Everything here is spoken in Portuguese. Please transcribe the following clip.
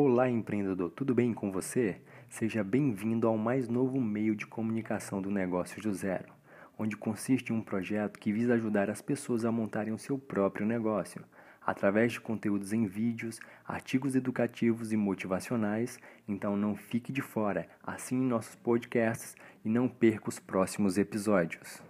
Olá, empreendedor, tudo bem com você? Seja bem-vindo ao mais novo meio de comunicação do negócio do zero, onde consiste um projeto que visa ajudar as pessoas a montarem o seu próprio negócio, através de conteúdos em vídeos, artigos educativos e motivacionais. Então não fique de fora, assine nossos podcasts e não perca os próximos episódios.